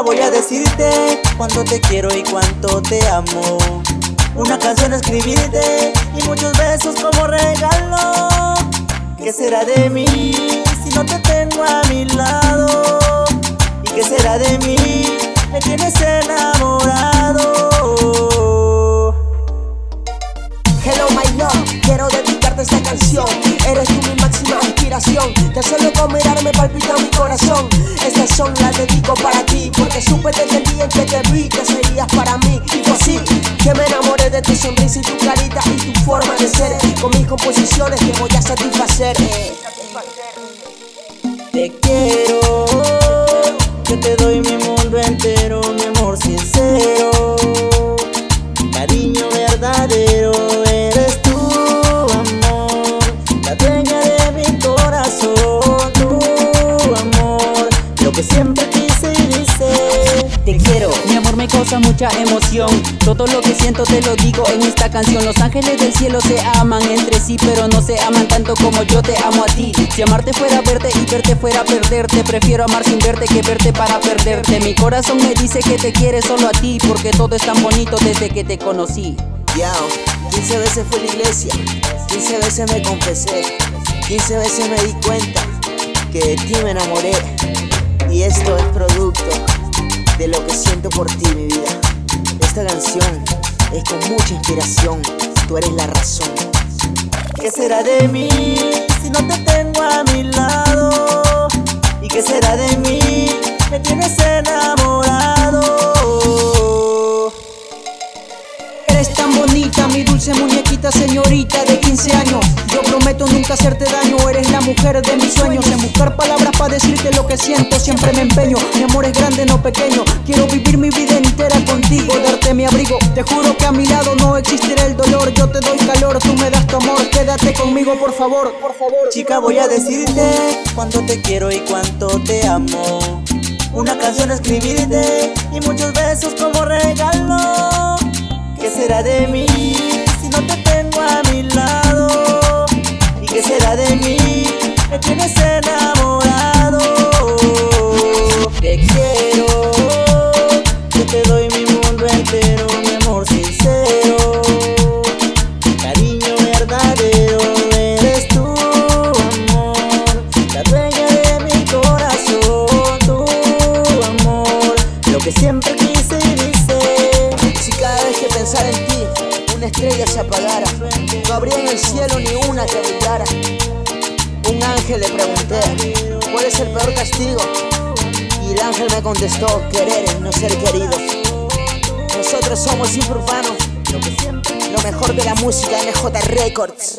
Voy a decirte cuánto te quiero y cuánto te amo. Una canción escribirte y muchos besos como regalo. ¿Qué será de mí si no te tengo a mi lado? ¿Y qué será de mí? Me tienes enamorado. Hello my love, quiero dedicarte esta canción. Eres tú mi máxima inspiración. Te solo con mirarme palpita mi corazón. Esta son la dedico para ti, supe desde día en que te vi que serías para mí. Y fue así que me enamoré de tu sonrisa y tu carita y tu forma de ser. Con mis composiciones que voy a satisfacer. Te quiero, que te doy mi mucha emoción. Todo lo que siento te lo digo en esta canción. Los ángeles del cielo se aman entre sí, pero no se aman tanto como yo te amo a ti. Si amarte fuera verte y verte fuera perderte, prefiero amar sin verte que verte para perderte. Mi corazón me dice que te quiere solo a ti, porque todo es tan bonito desde que te conocí. Yao, 15 veces fui la iglesia, 15 veces me confesé, 15 veces me di cuenta que de ti me enamoré. Y esto es producto de lo que siento por ti, mi vida. Esta canción es con mucha inspiración, tú eres la razón. ¿Qué será de mí si no te tengo a mi lado? ¿Y qué será de mí? Me tienes enamorado. Eres tan bonita, mi dulce muñequita, señorita de 15 años. Yo prometo nunca hacerte daño, eres la mujer de mis sueños. En buscar palabras decirte lo que siento, siempre me empeño. Mi amor es grande, no pequeño. Quiero vivir mi vida entera contigo, darte mi abrigo. Te juro que a mi lado no existirá el dolor. Yo te doy calor, tú me das tu amor. Quédate conmigo, por favor, por favor. Chica, voy a decirte cuánto te quiero y cuánto te amo. Una canción escribirte y muchos besos como regalo. ¿Qué será de mí se apagara, no habría en el cielo ni una que brillara. Un ángel le pregunté, ¿cuál es el peor castigo? Y el ángel me contestó, querer no ser querido. Nosotros somos Urbanos, lo mejor de la música MJ Records.